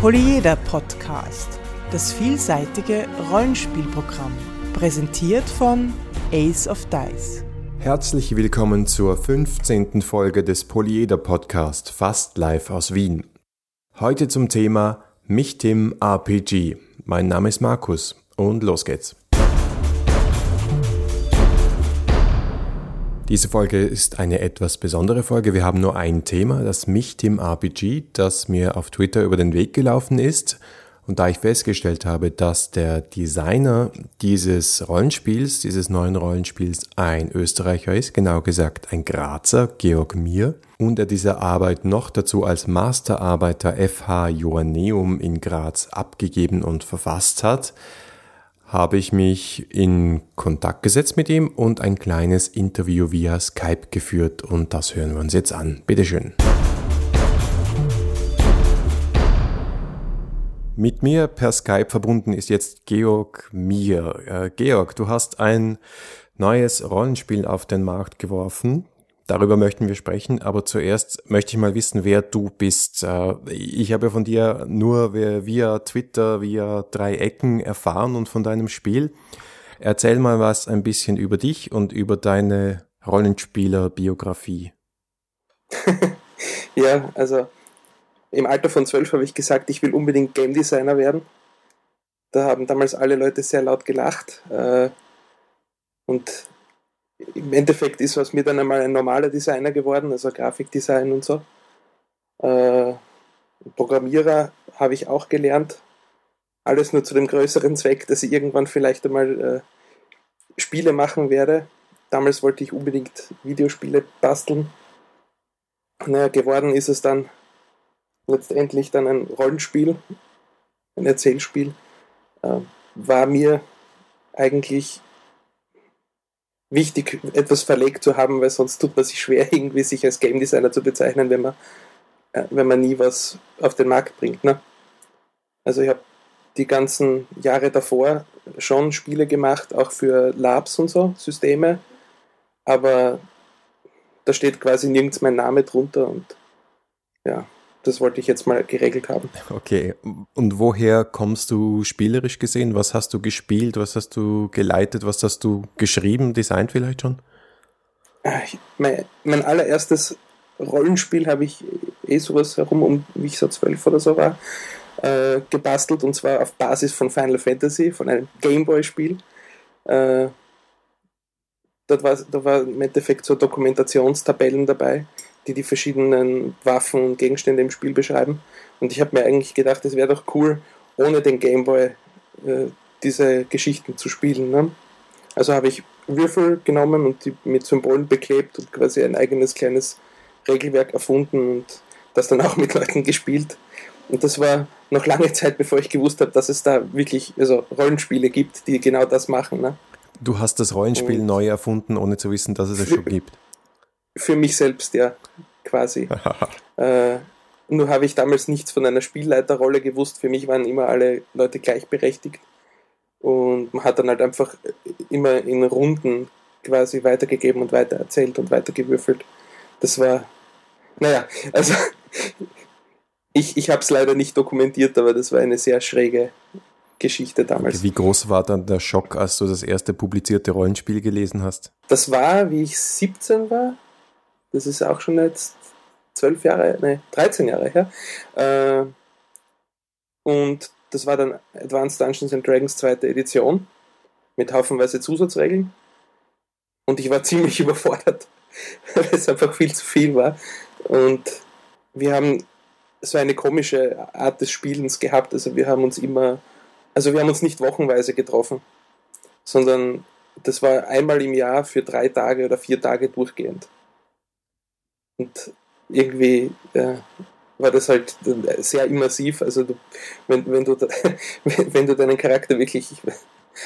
Polyeder Podcast, das vielseitige Rollenspielprogramm, präsentiert von Ace of Dice. Herzlich willkommen zur 15. Folge des Polyeder Podcast, fast live aus Wien. Heute zum Thema Michtim RPG. Mein Name ist Markus und los geht's. Diese Folge ist eine etwas besondere Folge. Wir haben nur ein Thema, das Michtim RPG, das mir auf Twitter über den Weg gelaufen ist. Und da ich festgestellt habe, dass der Designer dieses Rollenspiels, dieses neuen Rollenspiels ein Österreicher ist, genau gesagt ein Grazer, Georg Mier, und er diese Arbeit noch dazu als Masterarbeiter FH Joanneum in Graz abgegeben und verfasst hat, habe ich mich in Kontakt gesetzt mit ihm und ein kleines Interview via Skype geführt und das hören wir uns jetzt an. Bitteschön. Mit mir per Skype verbunden ist jetzt Georg Mier. Äh, Georg, du hast ein neues Rollenspiel auf den Markt geworfen. Darüber möchten wir sprechen, aber zuerst möchte ich mal wissen, wer du bist. Äh, ich habe von dir nur via Twitter, via drei Ecken erfahren und von deinem Spiel. Erzähl mal was ein bisschen über dich und über deine Rollenspielerbiografie. ja, also im Alter von zwölf habe ich gesagt, ich will unbedingt Game Designer werden. Da haben damals alle Leute sehr laut gelacht. Äh, und im Endeffekt ist aus mir dann einmal ein normaler Designer geworden, also Grafikdesign und so. Äh, Programmierer habe ich auch gelernt. Alles nur zu dem größeren Zweck, dass ich irgendwann vielleicht einmal äh, Spiele machen werde. Damals wollte ich unbedingt Videospiele basteln. Naja, geworden ist es dann letztendlich dann ein Rollenspiel, ein Erzählspiel. Äh, war mir eigentlich wichtig, etwas verlegt zu haben, weil sonst tut man sich schwer, irgendwie sich als Game Designer zu bezeichnen, wenn man, äh, wenn man nie was auf den Markt bringt. Ne? Also ich habe die ganzen Jahre davor schon Spiele gemacht, auch für Labs und so, Systeme, aber da steht quasi nirgends mein Name drunter und ja, das wollte ich jetzt mal geregelt haben. Okay, und woher kommst du spielerisch gesehen? Was hast du gespielt? Was hast du geleitet? Was hast du geschrieben, designt vielleicht schon? Ah, mein, mein allererstes Rollenspiel habe ich eh sowas herum, um wie ich so zwölf oder so war, äh, gebastelt und zwar auf Basis von Final Fantasy, von einem Gameboy-Spiel. Äh, dort war, da war im Endeffekt so Dokumentationstabellen dabei, die die verschiedenen Waffen und Gegenstände im Spiel beschreiben. Und ich habe mir eigentlich gedacht, es wäre doch cool, ohne den Gameboy äh, diese Geschichten zu spielen. Ne? Also habe ich Würfel genommen und die mit Symbolen beklebt und quasi ein eigenes kleines Regelwerk erfunden und das dann auch mit Leuten gespielt. Und das war noch lange Zeit, bevor ich gewusst habe, dass es da wirklich also Rollenspiele gibt, die genau das machen. Ne? Du hast das Rollenspiel und neu erfunden, ohne zu wissen, dass es es schon gibt für mich selbst, ja, quasi. äh, nur habe ich damals nichts von einer Spielleiterrolle gewusst. Für mich waren immer alle Leute gleichberechtigt. Und man hat dann halt einfach immer in Runden quasi weitergegeben und weitererzählt und weitergewürfelt. Das war, naja, also ich, ich habe es leider nicht dokumentiert, aber das war eine sehr schräge Geschichte damals. Wie groß war dann der Schock, als du das erste publizierte Rollenspiel gelesen hast? Das war, wie ich 17 war, das ist auch schon jetzt zwölf Jahre, ne, 13 Jahre her. Äh, und das war dann Advanced Dungeons and Dragons zweite Edition mit haufenweise Zusatzregeln. Und ich war ziemlich überfordert, weil es einfach viel zu viel war. Und wir haben so eine komische Art des Spielens gehabt. Also wir haben uns immer, also wir haben uns nicht wochenweise getroffen, sondern das war einmal im Jahr für drei Tage oder vier Tage durchgehend. Und irgendwie äh, war das halt sehr immersiv. Also du, wenn, wenn, du, wenn du deinen Charakter wirklich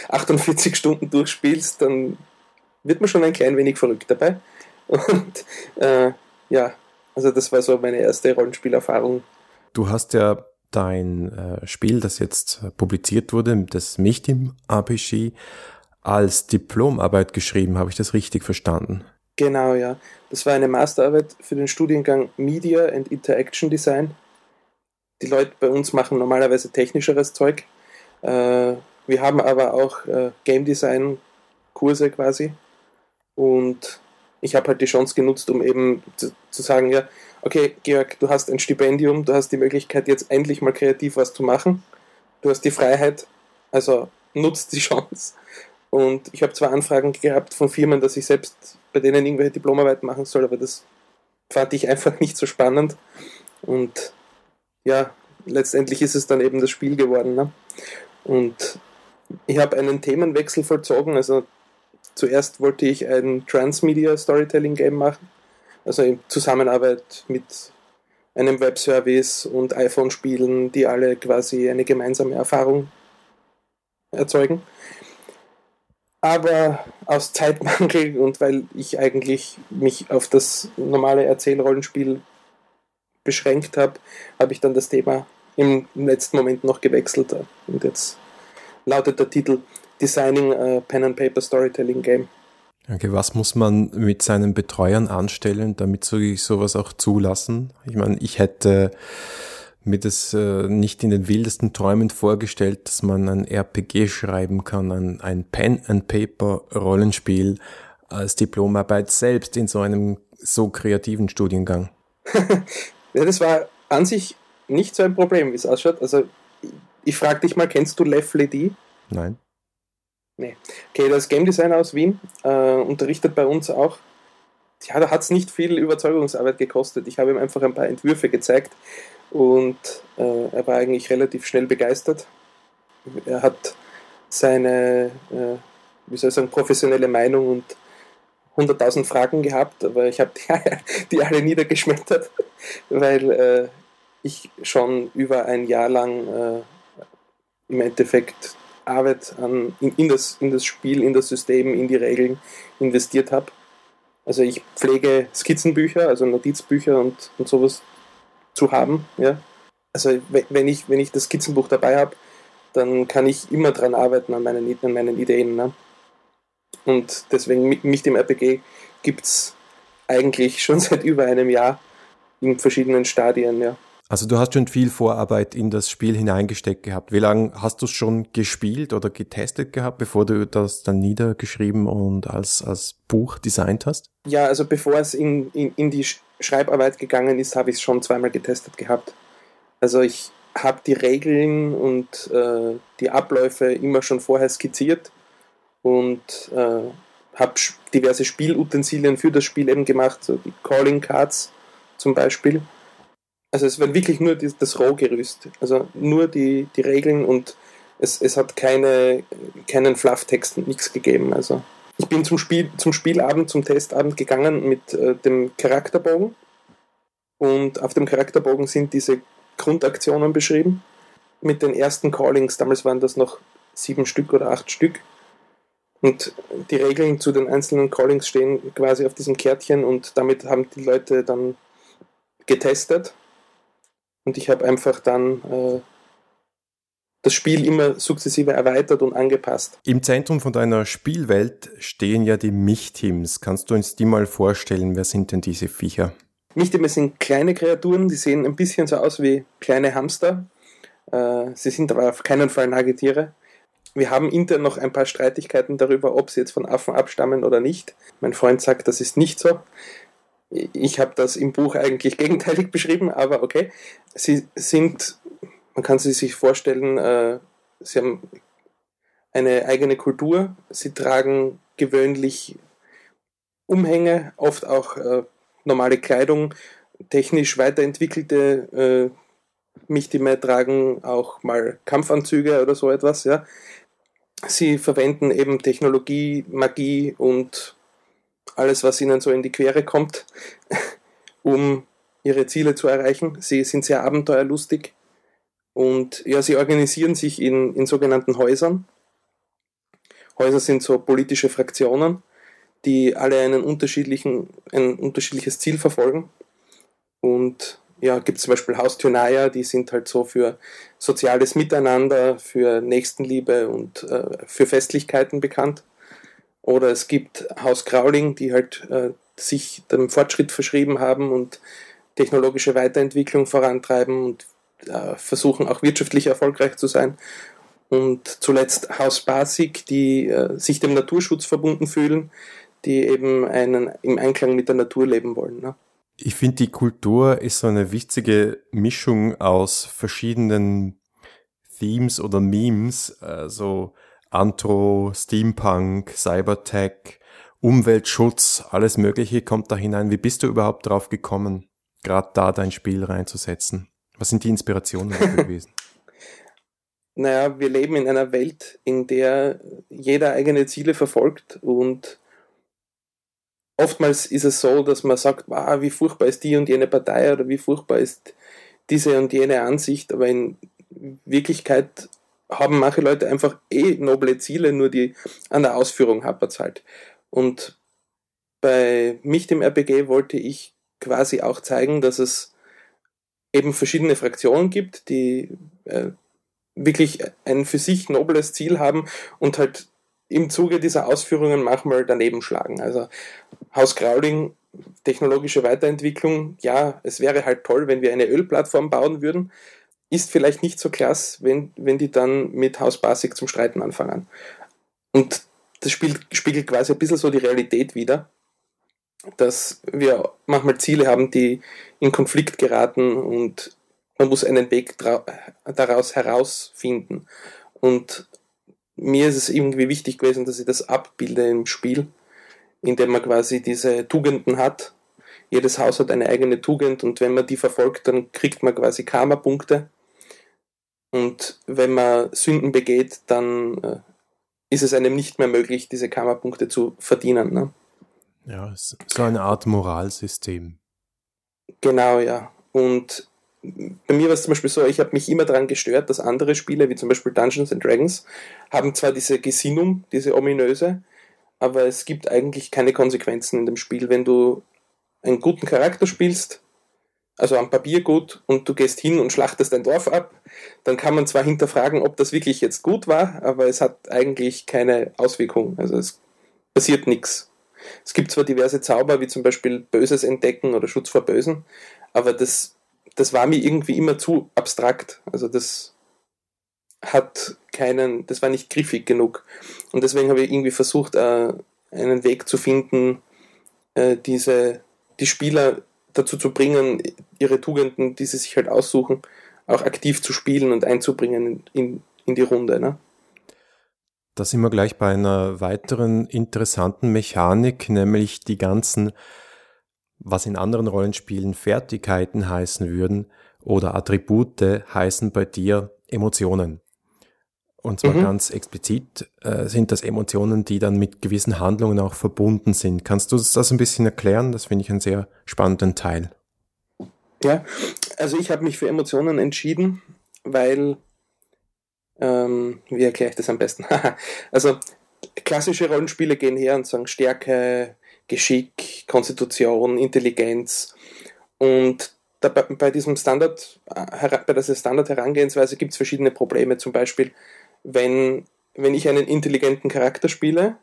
48 Stunden durchspielst, dann wird man schon ein klein wenig verrückt dabei. Und äh, ja, also das war so meine erste Rollenspielerfahrung. Du hast ja dein äh, Spiel, das jetzt publiziert wurde, das Michtim RPG, als Diplomarbeit geschrieben. Habe ich das richtig verstanden? Genau, ja. Das war eine Masterarbeit für den Studiengang Media and Interaction Design, die Leute bei uns machen normalerweise technischeres Zeug. Äh, wir haben aber auch äh, Game Design Kurse quasi. Und ich habe halt die Chance genutzt, um eben zu, zu, sagen, ja, okay, Georg, du hast ein Stipendium, du hast die Möglichkeit, jetzt endlich mal kreativ was zu machen. Du hast die Freiheit, also nutzt die Chance. Und ich habe zwar Anfragen gehabt von Firmen, dass ich selbst bei denen irgendwelche Diplomarbeit machen soll, aber das fand ich einfach nicht so spannend. Und ja, letztendlich ist es dann eben das Spiel geworden. Ne? Und ich habe einen Themenwechsel vollzogen. Also zuerst wollte ich ein Transmedia Storytelling Game machen, also in Zusammenarbeit mit einem Webservice und iPhone-Spielen, die alle quasi eine gemeinsame Erfahrung erzeugen. Aber aus Zeitmangel und weil ich eigentlich mich auf das normale Erzählrollenspiel beschränkt habe, habe ich dann das Thema im letzten Moment noch gewechselt. Und jetzt lautet der Titel Designing a Pen and Paper Storytelling Game. Okay, was muss man mit seinen Betreuern anstellen, damit sie sowas auch zulassen? Ich meine, ich hätte mir das äh, nicht in den wildesten Träumen vorgestellt, dass man ein RPG schreiben kann, ein, ein Pen and Paper Rollenspiel als Diplomarbeit selbst in so einem so kreativen Studiengang. ja, das war an sich nicht so ein Problem, wie es ausschaut. Also ich frage dich mal, kennst du Lev Ledy? Nein. Nee. Okay, das Game Designer aus Wien, äh, unterrichtet bei uns auch. Ja, da hat es nicht viel Überzeugungsarbeit gekostet. Ich habe ihm einfach ein paar Entwürfe gezeigt und äh, er war eigentlich relativ schnell begeistert. Er hat seine, äh, wie soll ich sagen, professionelle Meinung und 100.000 Fragen gehabt, aber ich habe die, die, alle niedergeschmettert, weil äh, ich schon über ein Jahr lang äh, im Endeffekt Arbeit an, in, in, das, in das Spiel, in das System, in die Regeln investiert habe. Also ich pflege Skizzenbücher, also Notizbücher und, und sowas zu haben. Ja. Also wenn ich, wenn ich das Skizzenbuch dabei habe, dann kann ich immer dran arbeiten an meinen, an meinen Ideen. Ne? Und deswegen mich dem RPG gibt es eigentlich schon seit über einem Jahr in verschiedenen Stadien. Ja. Also du hast schon viel Vorarbeit in das Spiel hineingesteckt gehabt. Wie lange hast du es schon gespielt oder getestet gehabt, bevor du das dann niedergeschrieben und als, als Buch designt hast? Ja, also bevor es in, in, in die Schreibarbeit gegangen ist, habe ich es schon zweimal getestet gehabt. Also ich habe die Regeln und äh, die Abläufe immer schon vorher skizziert und äh, habe diverse Spielutensilien für das Spiel eben gemacht, so die Calling Cards zum Beispiel also es war wirklich nur das Rohgerüst, also nur die, die Regeln und es, es hat keine, keinen Flufftext und nichts gegeben. Also ich bin zum, Spiel, zum Spielabend, zum Testabend gegangen mit äh, dem Charakterbogen und auf dem Charakterbogen sind diese Grundaktionen beschrieben mit den ersten Callings. Damals waren das noch sieben Stück oder acht Stück. Und die Regeln zu den einzelnen Callings stehen quasi auf diesem Kärtchen und damit haben die Leute dann getestet und ich habe einfach dann äh, das Spiel immer sukzessive erweitert und angepasst. Im Zentrum von deiner Spielwelt stehen ja die Mich-Teams. Kannst du uns die mal vorstellen? Wer sind denn diese Viecher? Mich-Teams sind kleine Kreaturen, die sehen ein bisschen so aus wie kleine Hamster. Äh, sie sind aber auf keinen Fall Nagetiere. Wir haben intern noch ein paar Streitigkeiten darüber, ob sie jetzt von Affen abstammen oder nicht. Mein Freund sagt, das ist nicht so. Ich habe das im Buch eigentlich gegenteilig beschrieben, aber okay. Sie sind, man kann sie sich vorstellen, äh, sie haben eine eigene Kultur. Sie tragen gewöhnlich Umhänge, oft auch äh, normale Kleidung, technisch weiterentwickelte äh, Michtime tragen auch mal Kampfanzüge oder so etwas. Ja. Sie verwenden eben Technologie, Magie und alles, was ihnen so in die Quere kommt, um ihre Ziele zu erreichen. Sie sind sehr abenteuerlustig und ja, sie organisieren sich in, in sogenannten Häusern. Häuser sind so politische Fraktionen, die alle einen unterschiedlichen, ein unterschiedliches Ziel verfolgen. Und ja, gibt es zum Beispiel Haustürneier, die sind halt so für soziales Miteinander, für Nächstenliebe und äh, für Festlichkeiten bekannt. Oder es gibt Haus Grauling, die halt äh, sich dem Fortschritt verschrieben haben und technologische Weiterentwicklung vorantreiben und äh, versuchen auch wirtschaftlich erfolgreich zu sein. Und zuletzt Haus Basic, die äh, sich dem Naturschutz verbunden fühlen, die eben einen, im Einklang mit der Natur leben wollen. Ne? Ich finde, die Kultur ist so eine wichtige Mischung aus verschiedenen Themes oder Memes, also Antro, Steampunk, Cybertech, Umweltschutz, alles Mögliche kommt da hinein. Wie bist du überhaupt drauf gekommen, gerade da dein Spiel reinzusetzen? Was sind die Inspirationen gewesen? Naja, wir leben in einer Welt, in der jeder eigene Ziele verfolgt und oftmals ist es so, dass man sagt, wow, wie furchtbar ist die und jene Partei oder wie furchtbar ist diese und jene Ansicht, aber in Wirklichkeit haben manche Leute einfach eh noble Ziele, nur die an der Ausführung hapert halt. Und bei mich dem RPG wollte ich quasi auch zeigen, dass es eben verschiedene Fraktionen gibt, die äh, wirklich ein für sich nobles Ziel haben und halt im Zuge dieser Ausführungen manchmal daneben schlagen. Also Haus Grauling, technologische Weiterentwicklung, ja, es wäre halt toll, wenn wir eine Ölplattform bauen würden, ist vielleicht nicht so klasse, wenn, wenn die dann mit Haus Basic zum Streiten anfangen. Und das spiegelt quasi ein bisschen so die Realität wider, dass wir manchmal Ziele haben, die in Konflikt geraten und man muss einen Weg daraus herausfinden. Und mir ist es irgendwie wichtig gewesen, dass ich das abbilde im Spiel, indem man quasi diese Tugenden hat. Jedes Haus hat eine eigene Tugend und wenn man die verfolgt, dann kriegt man quasi Karma-Punkte. Und wenn man Sünden begeht, dann äh, ist es einem nicht mehr möglich, diese Karma-Punkte zu verdienen. Ne? Ja, so eine Art Moralsystem. Genau, ja. Und bei mir war es zum Beispiel so, ich habe mich immer daran gestört, dass andere Spiele, wie zum Beispiel Dungeons and Dragons, haben zwar diese Gesinnung, diese ominöse, aber es gibt eigentlich keine Konsequenzen in dem Spiel. Wenn du einen guten Charakter spielst, also am Papier gut, und du gehst hin und schlachtest ein Dorf ab, dann kann man zwar hinterfragen, ob das wirklich jetzt gut war, aber es hat eigentlich keine Auswirkung. Also es passiert nichts. Es gibt zwar diverse Zauber, wie zum Beispiel Böses entdecken oder Schutz vor Bösen, aber das das war mir irgendwie immer zu abstrakt. Also das hat keinen, das war nicht griffig genug. Und deswegen habe ich irgendwie versucht, äh, einen Weg zu finden, äh, diese, die Spieler dazu zu bringen, ihre Tugenden, die sie sich halt aussuchen, auch aktiv zu spielen und einzubringen in, in die Runde. Ne? Da sind wir gleich bei einer weiteren interessanten Mechanik, nämlich die ganzen was in anderen Rollenspielen Fertigkeiten heißen würden oder Attribute heißen bei dir Emotionen. Und zwar mhm. ganz explizit äh, sind das Emotionen, die dann mit gewissen Handlungen auch verbunden sind. Kannst du das ein bisschen erklären? Das finde ich einen sehr spannenden Teil. Ja, also ich habe mich für Emotionen entschieden, weil, ähm, wie erkläre ich das am besten? also klassische Rollenspiele gehen her und sagen Stärke, Geschick, Konstitution, Intelligenz. Und da, bei diesem Standard, äh, bei dieser Standard-Herangehensweise gibt es verschiedene Probleme. Zum Beispiel, wenn, wenn ich einen intelligenten Charakter spiele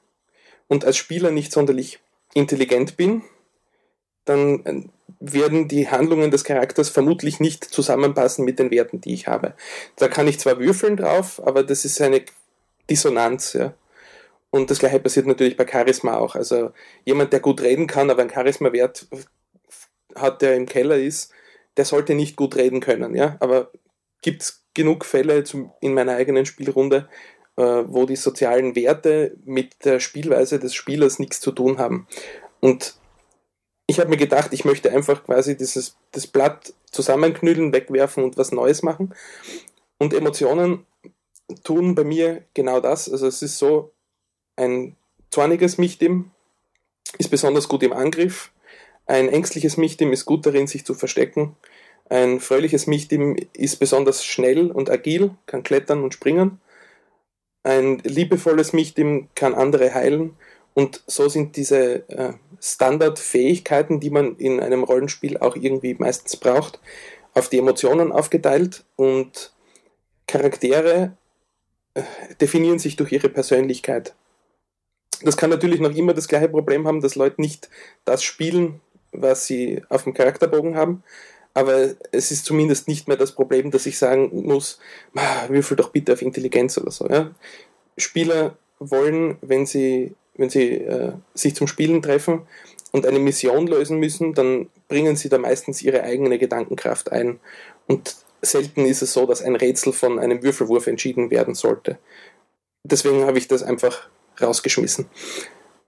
und als Spieler nicht sonderlich intelligent bin, dann äh, werden die Handlungen des Charakters vermutlich nicht zusammenpassen mit den Werten, die ich habe. Da kann ich zwar würfeln drauf, aber das ist eine Dissonanz. Ja. Und das gleiche passiert natürlich bei Charisma auch. Also jemand, der gut reden kann, aber einen Charisma-Wert hat, der im Keller ist, der sollte nicht gut reden können. Ja? Aber gibt es genug Fälle zum, in meiner eigenen Spielrunde, äh, wo die sozialen Werte mit der Spielweise des Spielers nichts zu tun haben. Und ich habe mir gedacht, ich möchte einfach quasi dieses, das Blatt zusammenknüllen, wegwerfen und was Neues machen. Und Emotionen tun bei mir genau das. Also es ist so, ein zorniges Michtim ist besonders gut im Angriff. Ein ängstliches Michtim ist gut darin, sich zu verstecken. Ein fröhliches Michtim ist besonders schnell und agil, kann klettern und springen. Ein liebevolles Michtim kann andere heilen. Und so sind diese äh, Standardfähigkeiten, die man in einem Rollenspiel auch irgendwie meistens braucht, auf die Emotionen aufgeteilt. Und Charaktere äh, definieren sich durch ihre Persönlichkeit. Das kann natürlich noch immer das gleiche Problem haben, dass Leute nicht das spielen, was sie auf dem Charakterbogen haben. aber es ist zumindest nicht mehr das Problem, dass ich sagen muss, würfel doch bitte auf Intelligenz oder so. Ja? Spieler wollen, wenn sie, wenn sie äh, sich zum Spielen treffen und eine Mission lösen müssen, dann bringen sie da meistens ihre eigene Gedankenkraft ein. Und selten ist es so, dass ein Rätsel von einem Würfelwurf entschieden werden sollte. Deswegen habe ich das einfach rausgeschmissen.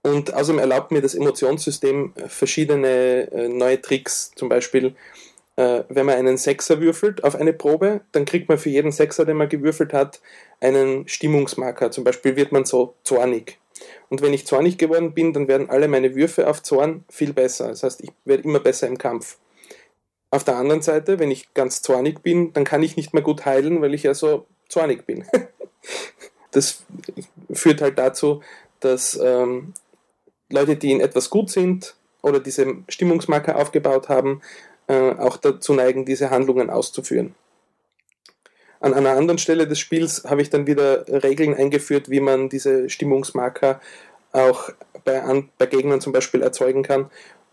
Und außerdem erlaubt mir das Emotionssystem verschiedene äh, neue Tricks. Zum Beispiel, äh, wenn man einen Sechser würfelt auf eine Probe, dann kriegt man für jeden Sechser, den man gewürfelt hat, einen Stimmungsmarker. Zum Beispiel wird man so zornig. Und wenn ich zornig geworden bin, dann werden alle meine Würfe auf Zorn viel besser. Das heißt, ich werde immer besser im Kampf. Auf der anderen Seite, wenn ich ganz zornig bin, dann kann ich nicht mehr gut heilen, weil ich ja so zornig bin. das führt halt dazu, dass ähm, Leute, die in etwas gut sind oder diese Stimmungsmarker aufgebaut haben, äh, auch dazu neigen, diese Handlungen auszuführen. An einer anderen Stelle des Spiels habe ich dann wieder Regeln eingeführt, wie man diese Stimmungsmarker auch bei, an, bei Gegnern zum Beispiel erzeugen kann,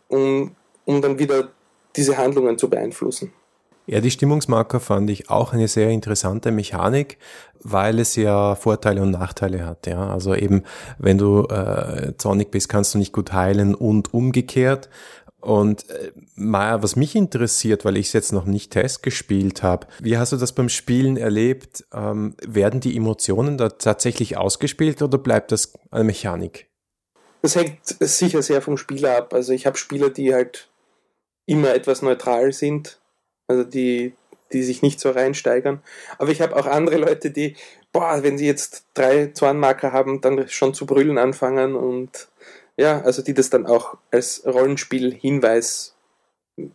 um, um dann wieder diese Handlungen zu beeinflussen. Ja, die Stimmungsmarker fand ich auch eine sehr interessante Mechanik, weil es ja Vorteile und Nachteile hat. Ja, also eben, wenn du äh, zornig bist, kannst du nicht gut heilen und umgekehrt. Und äh, Maja, was mich interessiert, weil ich es jetzt noch nicht testgespielt habe, wie hast du das beim Spielen erlebt? Ähm, werden die Emotionen da tatsächlich ausgespielt oder bleibt das eine Mechanik? Das hängt sicher sehr vom Spieler ab. Also ich habe Spieler, die halt immer etwas neutral sind, also die, die sich nicht so reinsteigern. Aber ich habe auch andere Leute, die, boah, wenn sie jetzt drei Zornmarker haben, dann schon zu brüllen anfangen und ja, also die das dann auch als Rollenspiel-Hinweis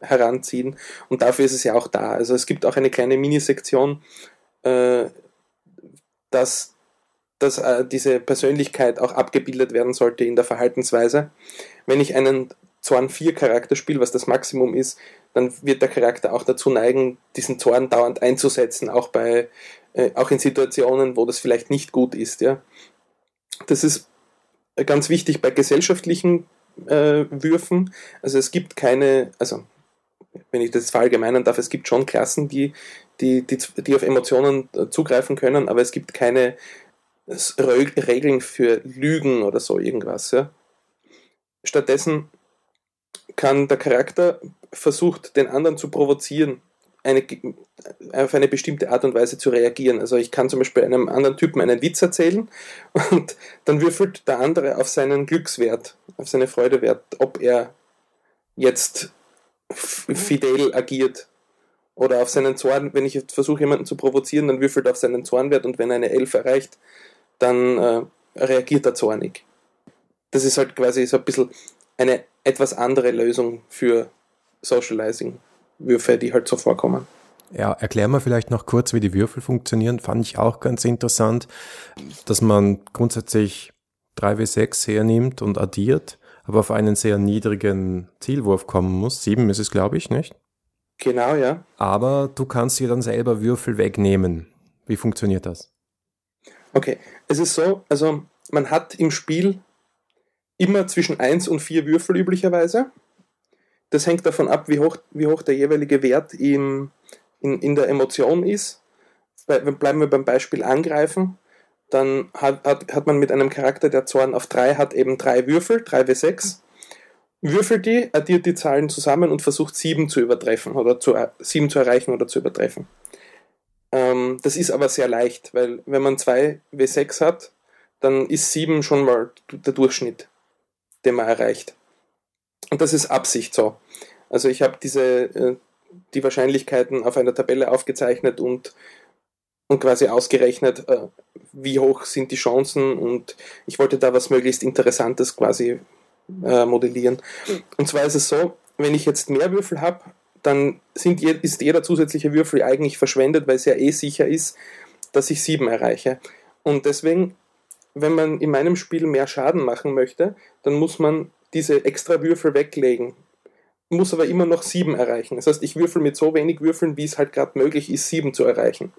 heranziehen. Und dafür ist es ja auch da. Also es gibt auch eine kleine Minisektion, äh, dass, dass äh, diese Persönlichkeit auch abgebildet werden sollte in der Verhaltensweise. Wenn ich einen Zorn 4 Charakter spiele, was das Maximum ist, dann wird der Charakter auch dazu neigen, diesen Zorn dauernd einzusetzen, auch bei äh, auch in Situationen, wo das vielleicht nicht gut ist, ja. Das ist ganz wichtig bei gesellschaftlichen äh, Würfen. Also es gibt keine, also wenn ich das verallgemeinern darf, es gibt schon Klassen, die, die, die, die auf Emotionen äh, zugreifen können, aber es gibt keine Regeln für Lügen oder so irgendwas. Ja. Stattdessen kann der Charakter versucht, den anderen zu provozieren eine, auf eine bestimmte Art und Weise zu reagieren. Also ich kann zum Beispiel einem anderen Typen einen Witz erzählen und dann würfelt der andere auf seinen Glückswert, auf seine Freudewert, ob er jetzt fidel agiert oder auf seinen Zorn. Wenn ich versuche, jemanden zu provozieren, dann würfelt er auf seinen Zornwert und wenn eine 11 erreicht, dann äh, reagiert er zornig. Das ist halt quasi so ein bisschen eine etwas andere Lösung für Socializing. Würfe, die halt so vorkommen. Ja, erklär mal vielleicht noch kurz, wie die Würfel funktionieren. Fand ich auch ganz interessant, dass man grundsätzlich 3W6 hernimmt und addiert, aber auf einen sehr niedrigen Zielwurf kommen muss. Sieben ist es, glaube ich, nicht? Genau, ja. Aber du kannst dir dann selber Würfel wegnehmen. Wie funktioniert das? Okay, es ist so, also man hat im Spiel immer zwischen 1 und 4 Würfel üblicherweise. Das hängt davon ab, wie hoch, wie hoch der jeweilige Wert im, in, in der Emotion ist. Bleiben wir beim Beispiel angreifen. Dann hat, hat, hat man mit einem Charakter, der Zorn auf 3 hat, eben drei Würfel, 3W6. Würfelt die, addiert die Zahlen zusammen und versucht 7 zu übertreffen oder zu, 7 zu erreichen oder zu übertreffen. Ähm, das ist aber sehr leicht, weil wenn man 2W6 hat, dann ist 7 schon mal der Durchschnitt, den man erreicht. Und das ist Absicht so. Also ich habe diese äh, die Wahrscheinlichkeiten auf einer Tabelle aufgezeichnet und, und quasi ausgerechnet, äh, wie hoch sind die Chancen und ich wollte da was möglichst Interessantes quasi äh, modellieren. Und zwar ist es so, wenn ich jetzt mehr Würfel habe, dann sind, ist jeder zusätzliche Würfel eigentlich verschwendet, weil es ja eh sicher ist, dass ich sieben erreiche. Und deswegen, wenn man in meinem Spiel mehr Schaden machen möchte, dann muss man diese extra Würfel weglegen. Muss aber immer noch sieben erreichen. Das heißt, ich würfel mit so wenig Würfeln, wie es halt gerade möglich ist, sieben zu erreichen.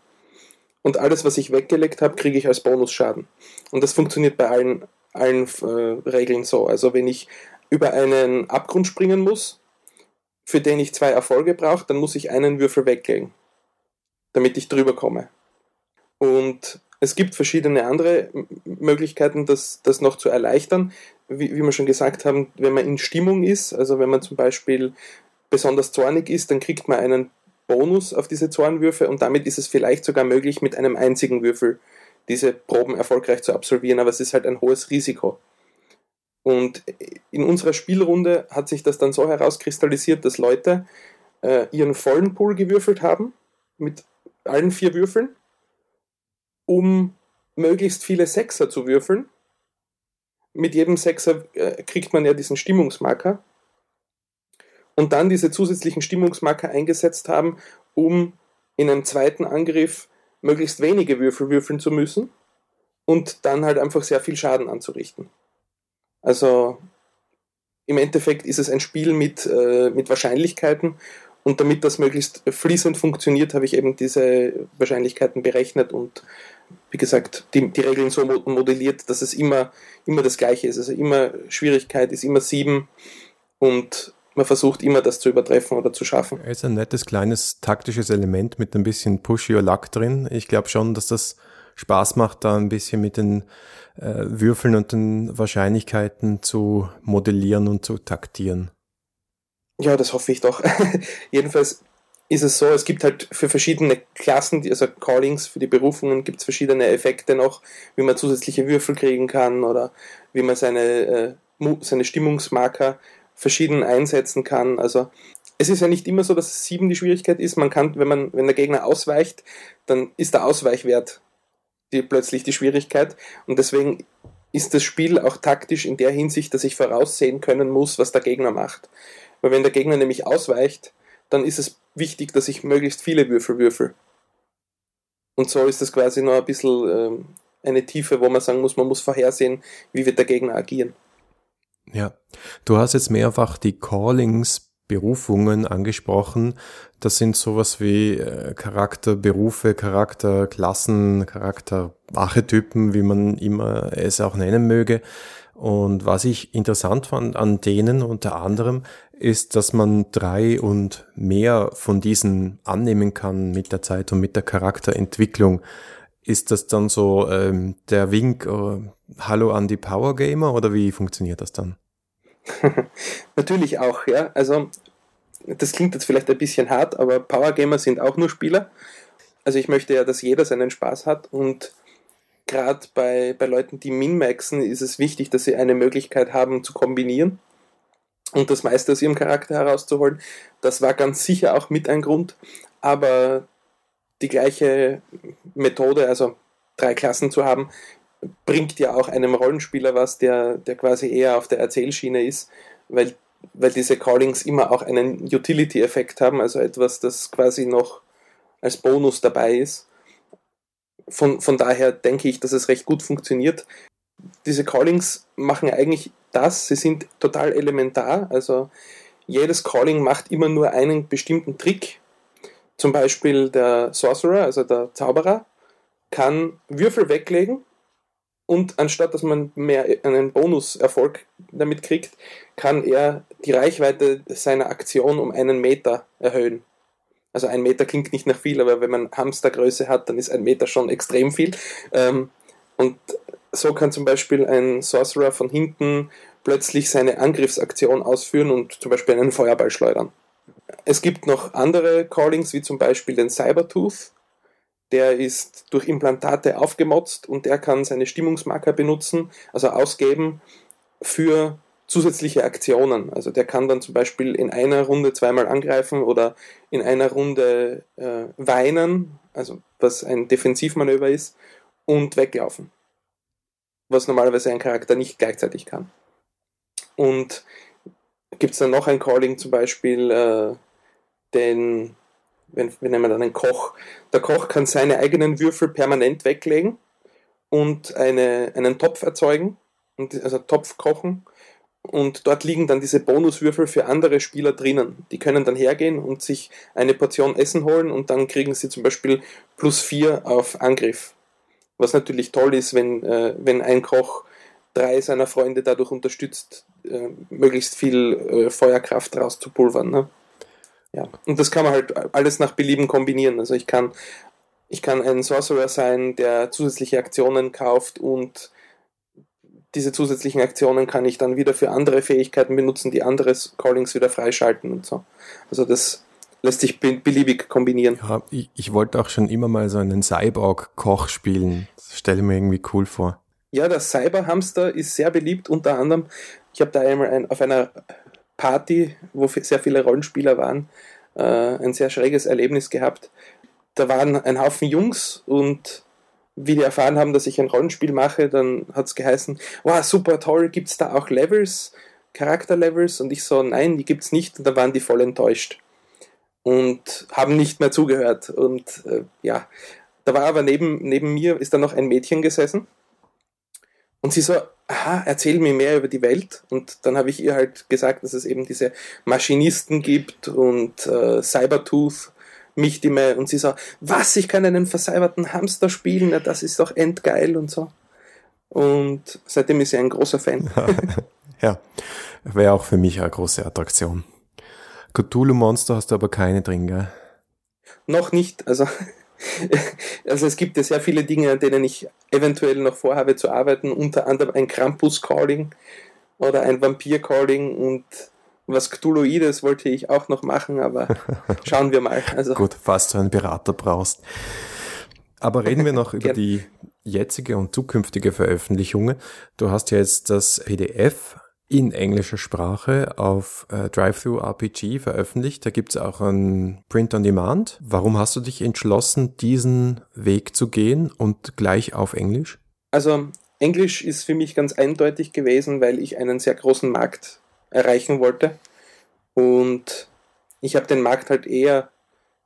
Und alles, was ich weggelegt habe, kriege ich als Bonusschaden. Und das funktioniert bei allen, allen äh, Regeln so. Also wenn ich über einen Abgrund springen muss, für den ich zwei Erfolge brauche, dann muss ich einen Würfel weglegen, damit ich drüber komme. Und es gibt verschiedene andere Möglichkeiten, das, das noch zu erleichtern. Wie, wie wir schon gesagt haben, wenn man in Stimmung ist, also wenn man zum Beispiel besonders zornig ist, dann kriegt man einen Bonus auf diese Zornwürfe und damit ist es vielleicht sogar möglich, mit einem einzigen Würfel diese Proben erfolgreich zu absolvieren, aber es ist halt ein hohes Risiko. Und in unserer Spielrunde hat sich das dann so herauskristallisiert, dass Leute äh, ihren vollen Pool gewürfelt haben, mit allen vier Würfeln, um möglichst viele Sechser zu würfeln. Mit jedem Sechser äh, kriegt man ja diesen Stimmungsmarker. Und dann diese zusätzlichen Stimmungsmarker eingesetzt haben, um in einem zweiten Angriff möglichst wenige Würfel würfeln zu müssen und dann halt einfach sehr viel Schaden anzurichten. Also im Endeffekt ist es ein Spiel mit, äh, mit Wahrscheinlichkeiten und damit das möglichst fließend funktioniert, habe ich eben diese Wahrscheinlichkeiten berechnet und wie gesagt, die, die Regeln so modelliert, dass es immer, immer das Gleiche ist. Also immer Schwierigkeit ist immer sieben und man versucht immer das zu übertreffen oder zu schaffen. Es ist ein nettes kleines taktisches Element mit ein bisschen Push Your Luck drin. Ich glaube schon, dass das Spaß macht, da ein bisschen mit den äh, Würfeln und den Wahrscheinlichkeiten zu modellieren und zu taktieren. Ja, das hoffe ich doch. Jedenfalls ist es so, es gibt halt für verschiedene Klassen, also Callings, für die Berufungen gibt es verschiedene Effekte noch, wie man zusätzliche Würfel kriegen kann oder wie man seine, äh, seine Stimmungsmarker verschieden einsetzen kann. Also es ist ja nicht immer so, dass sieben die Schwierigkeit ist. Man kann, wenn man, wenn der Gegner ausweicht, dann ist der Ausweichwert die, plötzlich die Schwierigkeit. Und deswegen ist das Spiel auch taktisch in der Hinsicht, dass ich voraussehen können muss, was der Gegner macht. Weil wenn der Gegner nämlich ausweicht, dann ist es wichtig, dass ich möglichst viele Würfel würfel. Und so ist das quasi noch ein bisschen ähm, eine Tiefe, wo man sagen muss, man muss vorhersehen, wie wird der Gegner agieren. Ja, du hast jetzt mehrfach die Callings Berufungen angesprochen. Das sind sowas wie äh, Charakterberufe, Charakterklassen, Charakterarchetypen, wie man immer es auch nennen möge. Und was ich interessant fand an denen unter anderem, ist, dass man drei und mehr von diesen annehmen kann mit der Zeit und mit der Charakterentwicklung. Ist das dann so ähm, der Wink, äh, Hallo an die Power Gamer oder wie funktioniert das dann? Natürlich auch, ja. Also das klingt jetzt vielleicht ein bisschen hart, aber Power Gamer sind auch nur Spieler. Also ich möchte ja, dass jeder seinen Spaß hat und gerade bei, bei Leuten, die min-maxen, ist es wichtig, dass sie eine Möglichkeit haben zu kombinieren und das meiste aus ihrem Charakter herauszuholen. Das war ganz sicher auch mit ein Grund, aber die gleiche Methode, also drei Klassen zu haben, bringt ja auch einem Rollenspieler was, der, der quasi eher auf der Erzählschiene ist, weil, weil diese Callings immer auch einen Utility-Effekt haben, also etwas, das quasi noch als Bonus dabei ist. Von, von daher denke ich, dass es recht gut funktioniert. Diese Callings machen eigentlich das, sie sind total elementar, also jedes Calling macht immer nur einen bestimmten Trick. Zum Beispiel der Sorcerer, also der Zauberer, kann Würfel weglegen und anstatt dass man mehr einen Bonuserfolg damit kriegt, kann er die Reichweite seiner Aktion um einen Meter erhöhen. Also ein Meter klingt nicht nach viel, aber wenn man Hamstergröße hat, dann ist ein Meter schon extrem viel. Ähm, und so kann zum Beispiel ein Sorcerer von hinten plötzlich seine Angriffsaktion ausführen und zum Beispiel einen Feuerball schleudern. Es gibt noch andere Callings, wie zum Beispiel den Cybertooth, der ist durch Implantate aufgemotzt und der kann seine Stimmungsmarker benutzen, also ausgeben für zusätzliche Aktionen. Also der kann dann zum Beispiel in einer Runde zweimal angreifen oder in einer Runde äh, weinen, also was ein Defensivmanöver ist, und weglaufen. Was normalerweise ein Charakter nicht gleichzeitig kann. Und gibt es dann noch ein Calling, zum Beispiel äh, den wenn, wir nehmen dann einen Koch. Der Koch kann seine eigenen Würfel permanent weglegen und eine, einen Topf erzeugen, also Topf kochen. Und dort liegen dann diese Bonuswürfel für andere Spieler drinnen. Die können dann hergehen und sich eine Portion Essen holen und dann kriegen sie zum Beispiel plus vier auf Angriff. Was natürlich toll ist, wenn, äh, wenn ein Koch drei seiner Freunde dadurch unterstützt, äh, möglichst viel äh, Feuerkraft rauszupulvern. Ne? ja, und das kann man halt alles nach Belieben kombinieren. Also ich kann, ich kann ein Sorcerer sein, der zusätzliche Aktionen kauft und diese zusätzlichen Aktionen kann ich dann wieder für andere Fähigkeiten benutzen, die andere Callings wieder freischalten und so. Also das lässt sich beliebig kombinieren. Ja, ich, ich wollte auch schon immer mal so einen Cyborg-Koch spielen. Das stelle ich mir irgendwie cool vor. Ja, der Cyberhamster ist sehr beliebt, unter anderem. Ich habe da einmal ein, auf einer Party, wo sehr viele Rollenspieler waren, äh, ein sehr schräges Erlebnis gehabt. Da waren ein Haufen Jungs und wie die erfahren haben, dass ich ein Rollenspiel mache, dann hat es geheißen, wow, super toll, gibt es da auch Levels, Charakterlevels? Und ich so, nein, die gibt es nicht. Und da waren die voll enttäuscht und haben nicht mehr zugehört. Und äh, ja, da war aber neben, neben mir ist da noch ein Mädchen gesessen und sie so, aha, erzähl mir mehr über die Welt. Und dann habe ich ihr halt gesagt, dass es eben diese Maschinisten gibt und äh, Cybertooth Michtime und sie so, was, ich kann einen verseiberten Hamster spielen, ja, das ist doch endgeil und so. Und seitdem ist sie ein großer Fan. ja, wäre auch für mich eine große Attraktion. Cthulhu-Monster hast du aber keine drin, gell? Noch nicht, also, also es gibt ja sehr viele Dinge, an denen ich eventuell noch vorhabe zu arbeiten, unter anderem ein Krampus-Calling oder ein Vampir-Calling und was Cthulhuides wollte ich auch noch machen, aber schauen wir mal. Also. Gut, falls du einen Berater brauchst. Aber reden wir noch über die jetzige und zukünftige Veröffentlichungen. Du hast ja jetzt das PDF in englischer Sprache auf äh, Drive-Thru RPG veröffentlicht. Da gibt's auch ein Print on Demand. Warum hast du dich entschlossen, diesen Weg zu gehen und gleich auf Englisch? Also Englisch ist für mich ganz eindeutig gewesen, weil ich einen sehr großen Markt erreichen wollte. Und ich habe den Markt halt eher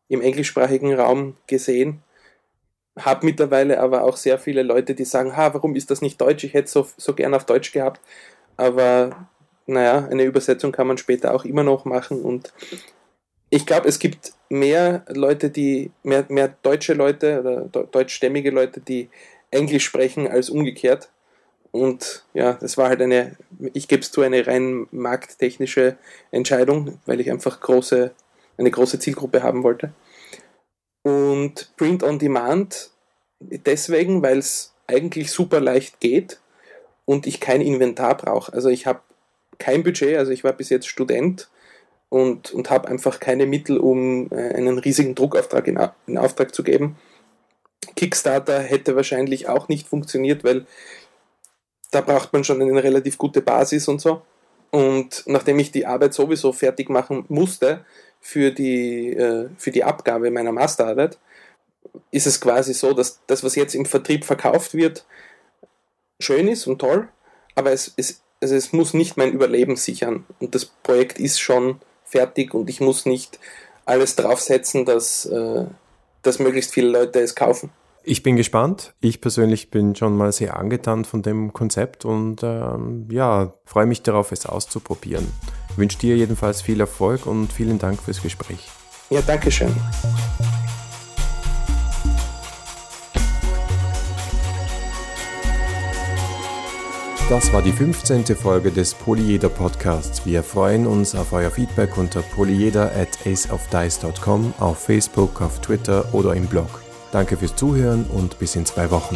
im englischsprachigen Raum gesehen. Habe mittlerweile aber auch sehr viele Leute, die sagen, ha, warum ist das nicht Deutsch? Ich hätte so, so gern auf Deutsch gehabt. Aber naja, eine Übersetzung kann man später auch immer noch machen. Und ich glaube, es gibt mehr Leute, die, mehr, mehr deutsche Leute oder deutschstämmige Leute, die Englisch sprechen, als umgekehrt. Und ja, das war halt eine, ich gebe es zu, eine rein markttechnische Entscheidung, weil ich einfach große, eine große Zielgruppe haben wollte. Und Print on Demand deswegen, weil es eigentlich super leicht geht und ich kein Inventar brauche. Also ich habe kein Budget, also ich war bis jetzt Student und, und habe einfach keine Mittel, um äh, einen riesigen Druckauftrag in, in Auftrag zu geben. Kickstarter hätte wahrscheinlich auch nicht funktioniert, weil da braucht man schon eine relativ gute Basis und so. Und nachdem ich die Arbeit sowieso fertig machen musste für die, äh, für die Abgabe meiner Masterarbeit, ist es quasi so, dass das, was jetzt im Vertrieb verkauft wird, schön ist und toll, aber es, es, also es muss nicht mein Überleben sichern. Und das Projekt ist schon fertig und ich muss nicht alles draufsetzen, dass, äh, dass möglichst viele Leute es kaufen. Ich bin gespannt. Ich persönlich bin schon mal sehr angetan von dem Konzept und ähm, ja, freue mich darauf, es auszuprobieren. Ich wünsche dir jedenfalls viel Erfolg und vielen Dank fürs Gespräch. Ja, danke schön. Das war die 15. Folge des Polyeder Podcasts. Wir freuen uns auf euer Feedback unter polyeder at aceofdice.com, auf Facebook, auf Twitter oder im Blog. Danke fürs Zuhören und bis in zwei Wochen.